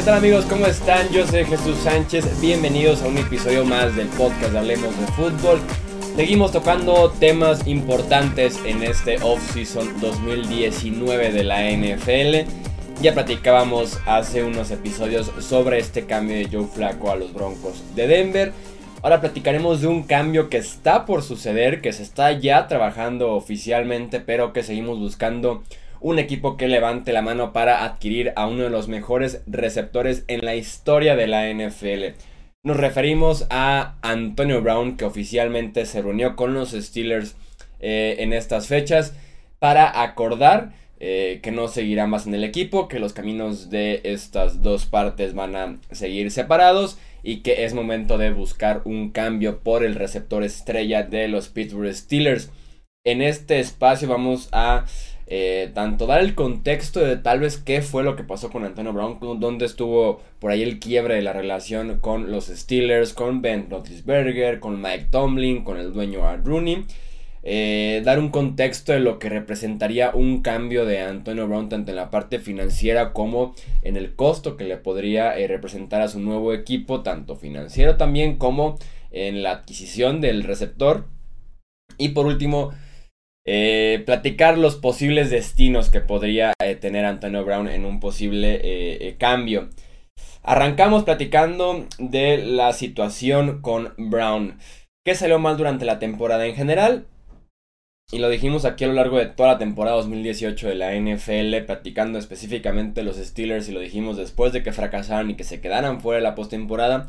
¿Qué tal amigos? ¿Cómo están? Yo soy Jesús Sánchez. Bienvenidos a un episodio más del podcast Hablemos de Fútbol. Seguimos tocando temas importantes en este off-season 2019 de la NFL. Ya platicábamos hace unos episodios sobre este cambio de Joe Flacco a los Broncos de Denver. Ahora platicaremos de un cambio que está por suceder, que se está ya trabajando oficialmente, pero que seguimos buscando un equipo que levante la mano para adquirir a uno de los mejores receptores en la historia de la NFL. Nos referimos a Antonio Brown, que oficialmente se reunió con los Steelers eh, en estas fechas para acordar eh, que no seguirá más en el equipo, que los caminos de estas dos partes van a seguir separados y que es momento de buscar un cambio por el receptor estrella de los Pittsburgh Steelers. En este espacio vamos a eh, tanto dar el contexto de tal vez qué fue lo que pasó con Antonio Brown, dónde estuvo por ahí el quiebre de la relación con los Steelers, con Ben Roethlisberger, con Mike Tomlin, con el dueño Art Rooney. Eh, dar un contexto de lo que representaría un cambio de Antonio Brown tanto en la parte financiera como en el costo que le podría eh, representar a su nuevo equipo, tanto financiero también como en la adquisición del receptor. Y por último, eh, platicar los posibles destinos que podría eh, tener Antonio Brown en un posible eh, cambio. Arrancamos platicando de la situación con Brown. ¿Qué salió mal durante la temporada en general? Y lo dijimos aquí a lo largo de toda la temporada 2018 de la NFL, platicando específicamente los Steelers y lo dijimos después de que fracasaran y que se quedaran fuera de la postemporada.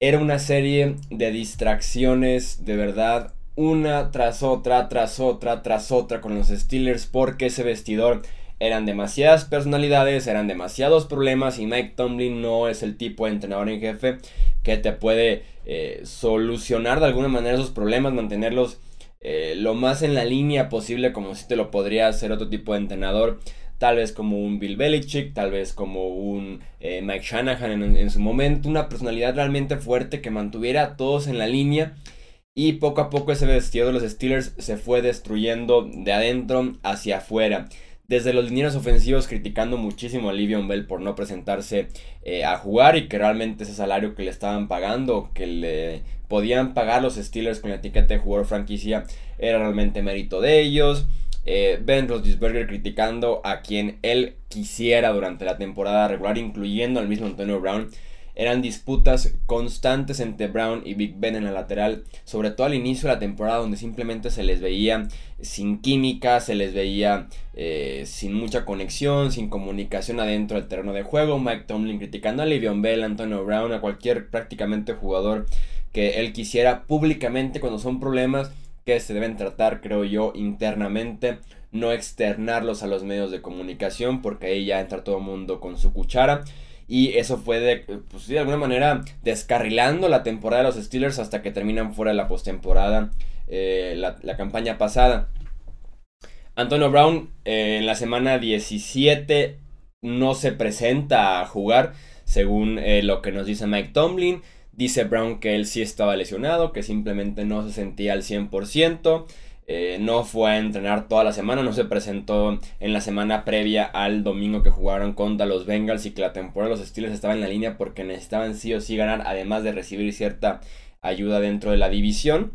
Era una serie de distracciones de verdad una tras otra, tras otra, tras otra con los Steelers porque ese vestidor eran demasiadas personalidades, eran demasiados problemas y Mike Tomlin no es el tipo de entrenador en jefe que te puede eh, solucionar de alguna manera esos problemas, mantenerlos eh, lo más en la línea posible como si te lo podría hacer otro tipo de entrenador. Tal vez como un Bill Belichick, tal vez como un eh, Mike Shanahan en, en su momento. Una personalidad realmente fuerte que mantuviera a todos en la línea y poco a poco ese vestido de los Steelers se fue destruyendo de adentro hacia afuera. Desde los linieros ofensivos criticando muchísimo a Livion Bell por no presentarse eh, a jugar y que realmente ese salario que le estaban pagando, que le podían pagar los Steelers con la etiqueta de jugador franquicia, era realmente mérito de ellos. Eh, ben Roethlisberger criticando a quien él quisiera durante la temporada regular, incluyendo al mismo Antonio Brown eran disputas constantes entre Brown y Big Ben en la lateral, sobre todo al inicio de la temporada donde simplemente se les veía sin química, se les veía eh, sin mucha conexión, sin comunicación adentro del terreno de juego. Mike Tomlin criticando a Livion Bell, Antonio Brown, a cualquier prácticamente jugador que él quisiera públicamente cuando son problemas que se deben tratar, creo yo, internamente, no externarlos a los medios de comunicación porque ahí ya entra todo el mundo con su cuchara. Y eso fue de, pues, de alguna manera descarrilando la temporada de los Steelers hasta que terminan fuera de la postemporada eh, la, campaña pasada. Antonio Brown eh, en la semana 17 no se presenta a jugar, según eh, lo que nos dice Mike Tomlin. Dice Brown que él sí estaba lesionado, que simplemente no se sentía al 100%. Eh, no fue a entrenar toda la semana, no se presentó en la semana previa al domingo que jugaron contra los Bengals y que la temporada de los Steelers estaba en la línea porque necesitaban sí o sí ganar, además de recibir cierta ayuda dentro de la división.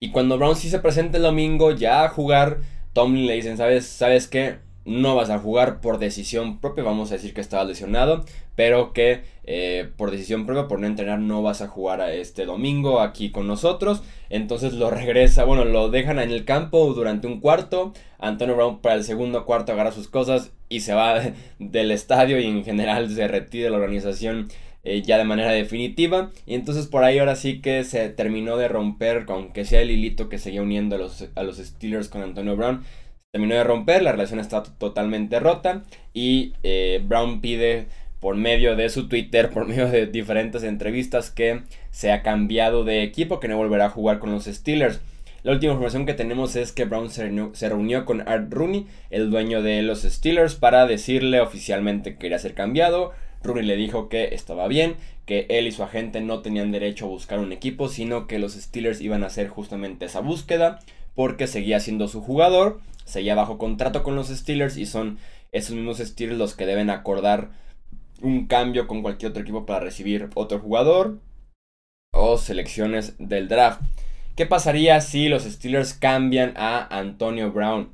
Y cuando Brown sí se presenta el domingo ya a jugar, Tomlin le dicen, ¿sabes, ¿sabes qué? No vas a jugar por decisión propia, vamos a decir que estaba lesionado, pero que eh, por decisión propia, por no entrenar, no vas a jugar a este domingo aquí con nosotros. Entonces lo regresa, bueno, lo dejan en el campo durante un cuarto. Antonio Brown para el segundo cuarto agarra sus cosas y se va del estadio y en general se retira la organización. Eh, ya de manera definitiva y entonces por ahí ahora sí que se terminó de romper aunque sea el hilito que seguía uniendo a los, a los Steelers con Antonio Brown terminó de romper, la relación está totalmente rota y eh, Brown pide por medio de su Twitter, por medio de diferentes entrevistas que se ha cambiado de equipo, que no volverá a jugar con los Steelers. La última información que tenemos es que Brown se reunió, con Art Rooney, el dueño de los Steelers, para decirle oficialmente que quería ser cambiado. Rooney le dijo que estaba bien, que él y su agente no tenían derecho a buscar un equipo, sino que los Steelers iban a hacer justamente esa búsqueda, porque seguía siendo su jugador seguía bajo contrato con los Steelers y son esos mismos Steelers los que deben acordar un cambio con cualquier otro equipo para recibir otro jugador o selecciones del draft. ¿Qué pasaría si los Steelers cambian a Antonio Brown?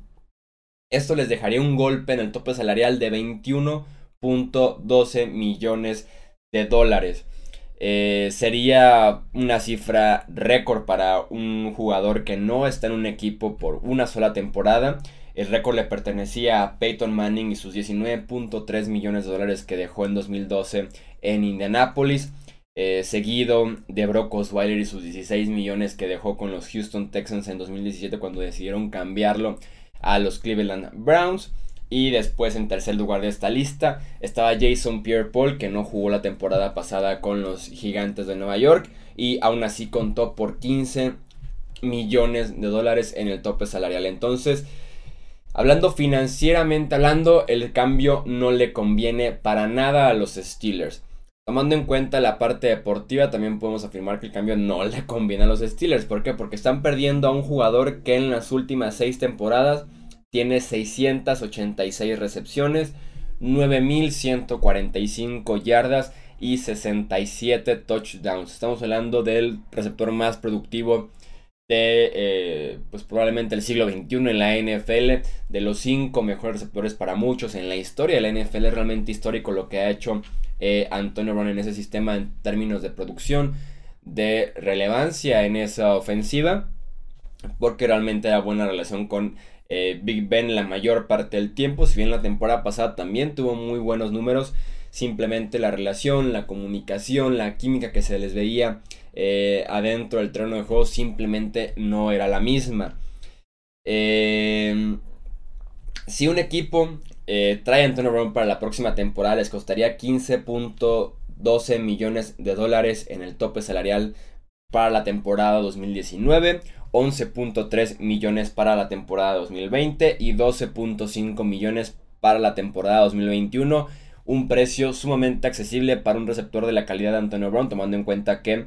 Esto les dejaría un golpe en el tope salarial de 21.12 millones de dólares. Eh, sería una cifra récord para un jugador que no está en un equipo por una sola temporada. El récord le pertenecía a Peyton Manning y sus 19.3 millones de dólares que dejó en 2012 en Indianapolis. Eh, seguido de Brock Osweiler y sus 16 millones que dejó con los Houston Texans en 2017 cuando decidieron cambiarlo a los Cleveland Browns. Y después en tercer lugar de esta lista estaba Jason Pierre Paul, que no jugó la temporada pasada con los Gigantes de Nueva York. Y aún así contó por 15 millones de dólares en el tope salarial. Entonces, hablando financieramente hablando, el cambio no le conviene para nada a los Steelers. Tomando en cuenta la parte deportiva, también podemos afirmar que el cambio no le conviene a los Steelers. ¿Por qué? Porque están perdiendo a un jugador que en las últimas seis temporadas tiene 686 recepciones, 9145 yardas y 67 touchdowns. Estamos hablando del receptor más productivo de eh, pues probablemente el siglo XXI en la NFL, de los cinco mejores receptores para muchos en la historia la NFL, es realmente histórico lo que ha hecho eh, Antonio Brown en ese sistema en términos de producción, de relevancia en esa ofensiva, porque realmente da buena relación con eh, Big Ben la mayor parte del tiempo, si bien la temporada pasada también tuvo muy buenos números, simplemente la relación, la comunicación, la química que se les veía eh, adentro del terreno de juego simplemente no era la misma. Em, si un equipo eh, trae a Antonio Brown para la próxima temporada les costaría 15.12 millones de dólares en el tope salarial para la temporada 2019 11.3 millones para la temporada 2020 y 12.5 millones para la temporada 2021. Un precio sumamente accesible para un receptor de la calidad de Antonio Brown, tomando en cuenta que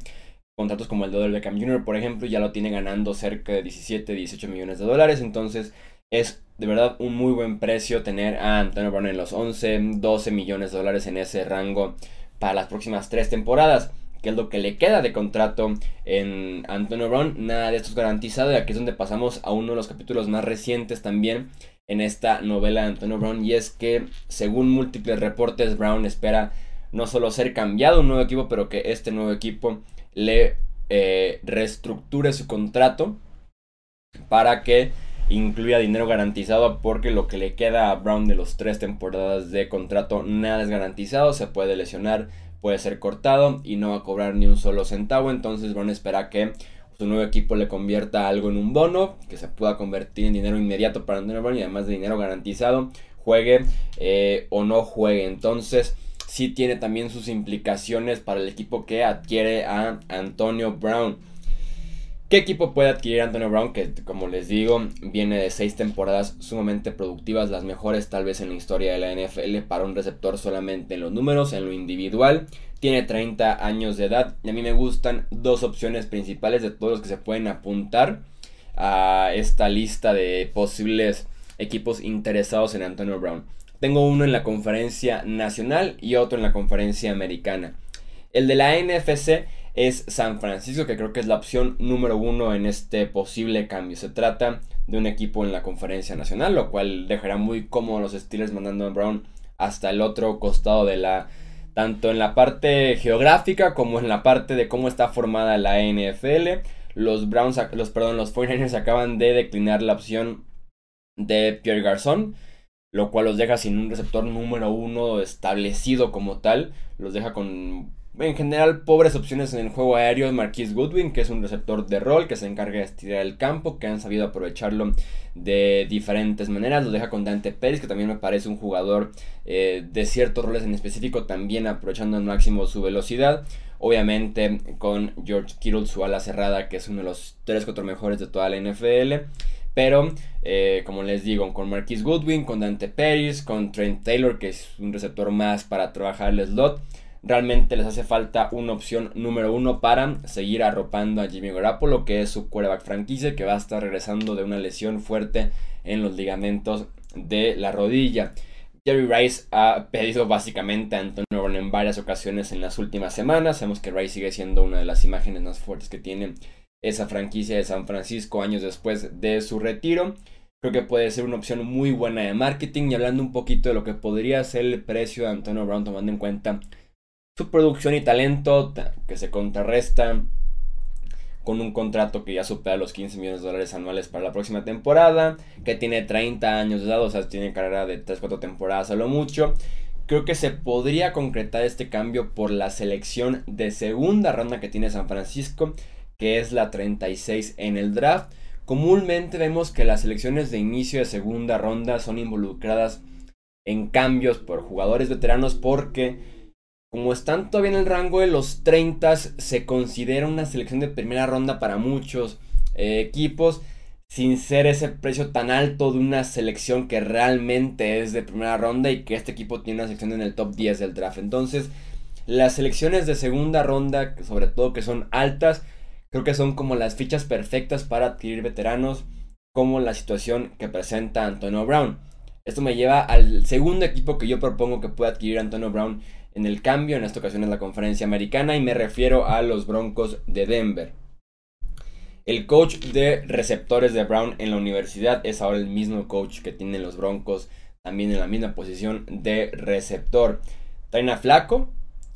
contratos como el de Beckham Jr., por ejemplo, ya lo tiene ganando cerca de 17, 18 millones de dólares. Entonces es de verdad un muy buen precio tener a Antonio Brown en los 11, 12 millones de dólares en ese rango para las próximas tres temporadas que es lo que le queda de contrato en Antonio Brown. Nada de esto es garantizado y aquí es donde pasamos a uno de los capítulos más recientes también en esta novela de Antonio Brown y es que según múltiples reportes Brown espera no solo ser cambiado un nuevo equipo, pero que este nuevo equipo le eh, reestructure su contrato para que incluya dinero garantizado porque lo que le queda a Brown de los tres temporadas de contrato nada es garantizado, se puede lesionar, puede ser cortado y no va a cobrar ni un solo centavo. Entonces Brown espera que su nuevo equipo le convierta algo en un bono, que se pueda convertir en dinero inmediato para Antonio Brown y además de dinero garantizado, juegue eh, o no juegue. Entonces sí tiene también sus implicaciones para el equipo que adquiere a Antonio Brown. ¿Qué equipo puede adquirir Antonio Brown? Que como les digo, viene de seis temporadas sumamente productivas, las mejores tal vez en la historia de la NFL para un receptor solamente en los números, en lo individual. Tiene 30 años de edad y a mí me gustan dos opciones principales de todos los que se pueden apuntar a esta lista de posibles equipos interesados en Antonio Brown. Tengo uno en la conferencia nacional y otro en la conferencia americana. El de la NFC es San Francisco, que creo que es la opción número uno en este posible cambio. Se trata de un equipo en la conferencia nacional, lo cual dejará muy cómodo los Steelers mandando a Brown hasta el otro costado de la tanto en la parte geográfica como en la parte de cómo está formada la NFL. Los Browns, los perdón, los 49ers acaban de declinar la opción de Pierre Garzón, lo cual los deja sin un receptor número uno establecido como tal, los deja con en general, pobres opciones en el juego aéreo. Marquis Goodwin, que es un receptor de rol que se encarga de estirar el campo, que han sabido aprovecharlo de diferentes maneras. Lo deja con Dante Pérez, que también me parece un jugador eh, de ciertos roles en específico, también aprovechando al máximo su velocidad. Obviamente con George Kittle, su ala cerrada, que es uno de los 3-4 mejores de toda la NFL. Pero, eh, como les digo, con Marquis Goodwin, con Dante Pérez, con Trent Taylor, que es un receptor más para trabajar el slot realmente les hace falta una opción número uno para seguir arropando a Jimmy Garoppolo, que es su quarterback franquicia, que va a estar regresando de una lesión fuerte en los ligamentos de la rodilla. Jerry Rice ha pedido básicamente a Antonio Brown en varias ocasiones en las últimas semanas. Sabemos que Rice sigue siendo una de las imágenes más fuertes que tiene esa franquicia de San Francisco años después de su retiro. Creo que puede ser una opción muy buena de marketing y hablando un poquito de lo que podría ser el precio de Antonio Brown tomando en cuenta su producción y talento que se contrarresta con un contrato que ya supera los 15 millones de dólares anuales para la próxima temporada, que tiene 30 años de edad, o sea, tiene carrera de 3-4 temporadas a lo mucho. Creo que se podría concretar este cambio por la selección de segunda ronda que tiene San Francisco, que es la 36 en el draft. Comúnmente vemos que las selecciones de inicio de segunda ronda son involucradas en cambios por jugadores veteranos porque como están todavía en el rango de los 30 se considera una selección de primera ronda para muchos eh, equipos sin ser ese precio tan alto de una selección que realmente es de primera ronda y que este equipo tiene una selección en el top 10 del draft. Entonces, las selecciones de segunda ronda, sobre todo que son altas, Creo que son como las fichas perfectas para adquirir veteranos, como la situación que presenta Antonio Brown. Esto me lleva al segundo equipo que yo propongo que pueda adquirir Antonio Brown en el cambio, en esta ocasión en la conferencia americana, y me refiero a los Broncos de Denver. El coach de receptores de Brown en la universidad es ahora el mismo coach que tienen los Broncos, también en la misma posición de receptor. Traen Flaco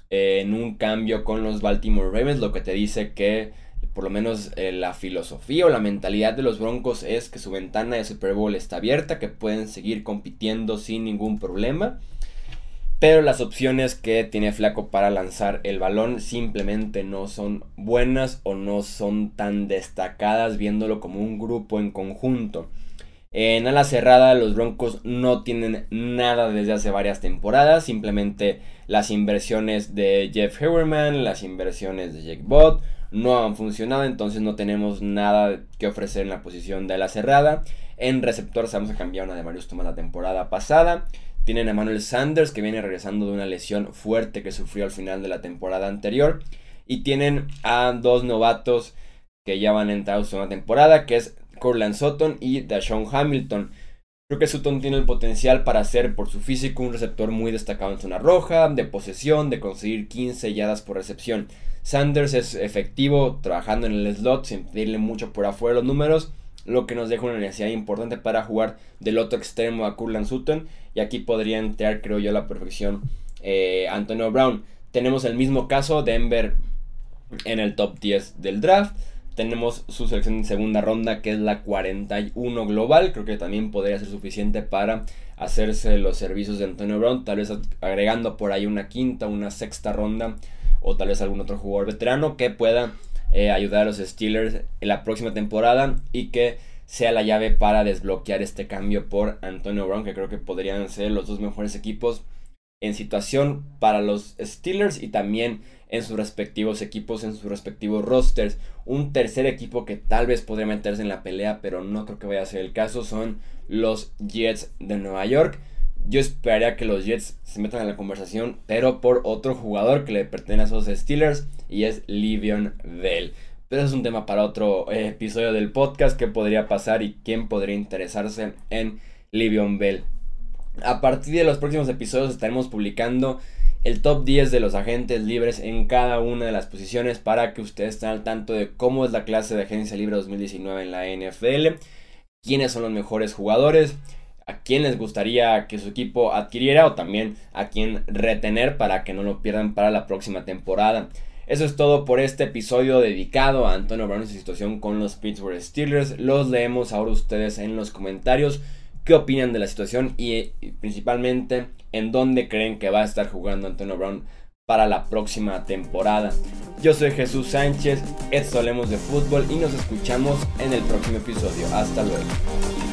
eh, en un cambio con los Baltimore Ravens, lo que te dice que por lo menos eh, la filosofía o la mentalidad de los Broncos es que su ventana de Super Bowl está abierta, que pueden seguir compitiendo sin ningún problema. Pero las opciones que tiene Flaco para lanzar el balón simplemente no son buenas o no son tan destacadas viéndolo como un grupo en conjunto. En ala cerrada los Broncos no tienen nada desde hace varias temporadas, simplemente las inversiones de Jeff Hewerman, las inversiones de Jake Bott, no han funcionado, entonces no tenemos nada que ofrecer en la posición de la cerrada. En receptor que cambiaron a de Marius Thomas la temporada pasada. Tienen a Manuel Sanders que viene regresando de una lesión fuerte que sufrió al final de la temporada anterior. Y tienen a dos novatos que ya van a entrar a su temporada, que es Corland Sutton y Dashawn Hamilton. Creo que Sutton tiene el potencial para ser por su físico un receptor muy destacado en zona roja, de posesión, de conseguir 15 yardas por recepción. Sanders es efectivo trabajando en el slot sin pedirle mucho por afuera los números, lo que nos deja una necesidad importante para jugar del otro extremo a Curland Sutton. Y aquí podría entrar, creo yo, a la perfección eh, Antonio Brown. Tenemos el mismo caso, Denver en el top 10 del draft. Tenemos su selección en segunda ronda, que es la 41 global. Creo que también podría ser suficiente para hacerse los servicios de Antonio Brown. Tal vez agregando por ahí una quinta, una sexta ronda o tal vez algún otro jugador veterano que pueda eh, ayudar a los Steelers en la próxima temporada y que sea la llave para desbloquear este cambio por Antonio Brown, que creo que podrían ser los dos mejores equipos en situación para los Steelers y también en sus respectivos equipos, en sus respectivos rosters. Un tercer equipo que tal vez podría meterse en la pelea, pero no creo que vaya a ser el caso, son los Jets de Nueva York. Yo esperaría que los Jets se metan en la conversación, pero por otro jugador que le pertenece a esos Steelers y es Livion Bell. Pero es un tema para otro eh, episodio del podcast, qué podría pasar y quién podría interesarse en Livion Bell. A partir de los próximos episodios estaremos publicando el top 10 de los agentes libres en cada una de las posiciones para que ustedes estén al tanto de cómo es la clase de agencia libre 2019 en la NFL, quiénes son los mejores jugadores, a quién les gustaría que su equipo adquiriera o también a quién retener para que no lo pierdan para la próxima temporada. Eso es todo por este episodio dedicado a Antonio Brown y su situación con los Pittsburgh Steelers. Los leemos ahora ustedes en los comentarios qué opinan de la situación y, principalmente en dónde creen que va a estar jugando Antonio Brown para la próxima temporada. Yo soy Jesús Sánchez, esto hablemos de fútbol y nos escuchamos en el próximo episodio. Hasta luego.